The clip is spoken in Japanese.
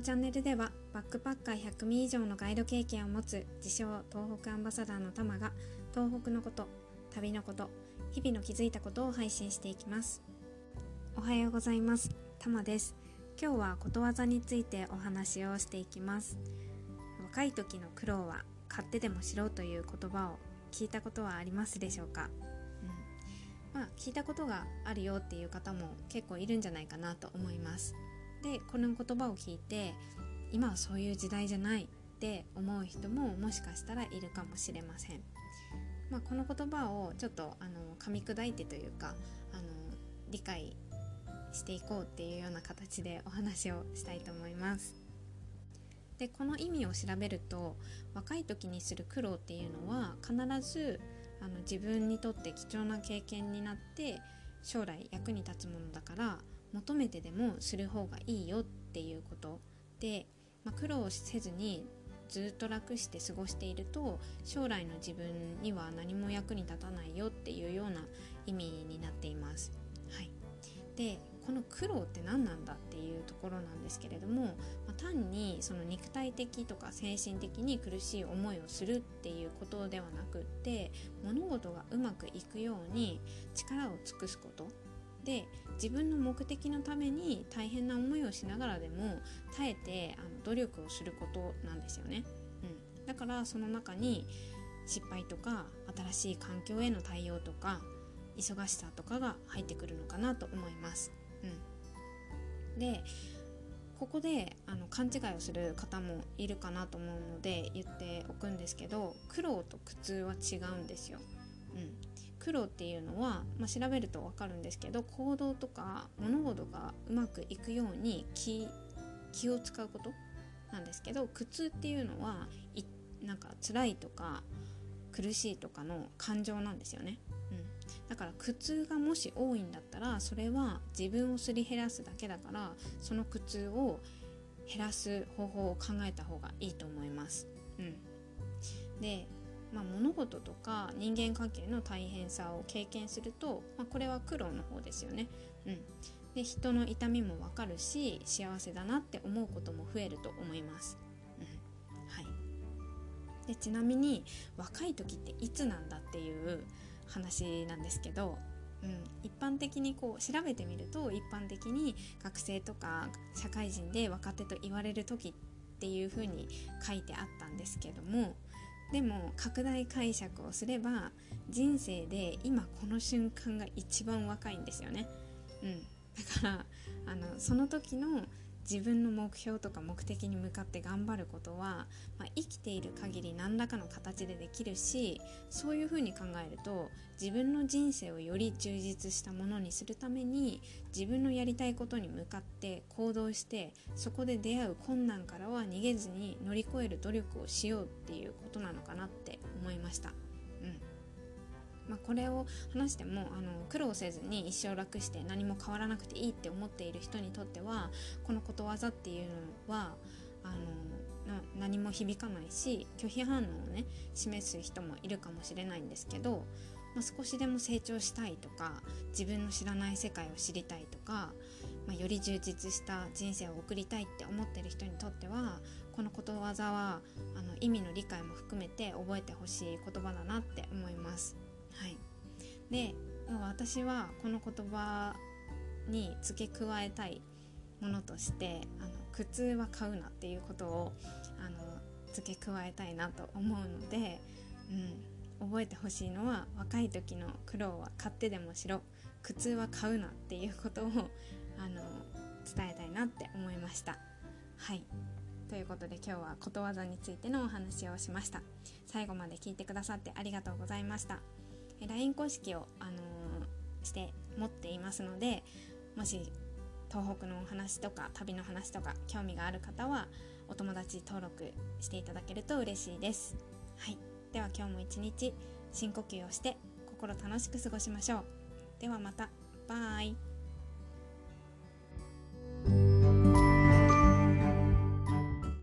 のチャンネルではバックパッカー100名以上のガイド経験を持つ自称東北アンバサダーのタマが東北のこと旅のこと日々の気づいたことを配信していきます。おはようございます。タマです。今日はことわざについてお話をしていきます。若い時の苦労は買ってでもしろという言葉を聞いたことはありますでしょうか、うん、まあ聞いたことがあるよっていう方も結構いるんじゃないかなと思います。でこの言葉を聞いて今はそういう時代じゃないって思う人ももしかしたらいるかもしれません。まあ、この言葉をちょっとあの噛み砕いてというかあの理解していこうっていうような形でお話をしたいと思います。でこの意味を調べると若い時にする苦労っていうのは必ずあの自分にとって貴重な経験になって将来役に立つものだから求めてでもする方がいいよっていうことで、まあ、苦労せずにずっと楽して過ごしていると将来の自分には何も役に立たないよっていうような意味になっています。はい、でこの苦労って何なんだっていうところなんですけれども、まあ、単にその肉体的とか精神的に苦しい思いをするっていうことではなくって物事がうまくいくように力を尽くすことで自分の目的のために大変な思いをしながらでも耐えてあの努力をすることなんですよね、うん、だからその中に失敗とか新しい環境への対応とか忙しさとかが入ってくるのかなと思います、うん、でここであの勘違いをする方もいるかなと思うので言っておくんですけど苦労と苦痛は違うんですよ、うん、苦労っていうのは、まあ、調べると分かるんですけど行動とか物事がうまくいくように気気を使うことなんですけど苦痛っていうのはいなんか辛いとか苦しいとかの感情なんですよね、うん、だから苦痛がもし多いんだったらそれは自分をすり減らすだけだからその苦痛を減らす方法を考えた方がいいと思います、うん、でまあ、物事とか人間関係の大変さを経験すると、まあ、これは苦労の方ですよね。うん、で人の痛みもわかるし幸せだなって思うことも増えると思います。うんはい、でちなみに若い時っていつなんだっていう話なんですけど、うん、一般的にこう調べてみると一般的に学生とか社会人で若手と言われる時っていうふうに書いてあったんですけどもでも拡大解釈をすれば人生で今この瞬間が一番若いんですよね。うん、だからあのその時の自分の目標とか目的に向かって頑張ることは、まあ、生きている限り何らかの形でできるしそういうふうに考えると自分の人生をより充実したものにするために自分のやりたいことに向かって行動してそこで出会う困難からは逃げずに乗り越える努力をしようっていうことなのかなって思いました。うんまあ、これを話してもあの苦労せずに一生楽して何も変わらなくていいって思っている人にとってはこのことわざっていうのはあの何も響かないし拒否反応をね示す人もいるかもしれないんですけど、まあ、少しでも成長したいとか自分の知らない世界を知りたいとか、まあ、より充実した人生を送りたいって思ってる人にとってはこのことわざはあの意味の理解も含めて覚えてほしい言葉だなって思います。で私はこの言葉に付け加えたいものとしてあの苦痛は買うなっていうことをあの付け加えたいなと思うので、うん、覚えてほしいのは若い時の苦労は買ってでもしろ苦痛は買うなっていうことをあの伝えたいなって思いました。はい。ということで今日はことわざについてのお話をしました。最後まで聞いてくださってありがとうございました。LINE 公式を、あのー、して持っていますのでもし東北のお話とか旅の話とか興味がある方はお友達登録していただけると嬉しいです。はい、では今日も一日深呼吸をして心楽しく過ごしましょう。ではまた。バイ。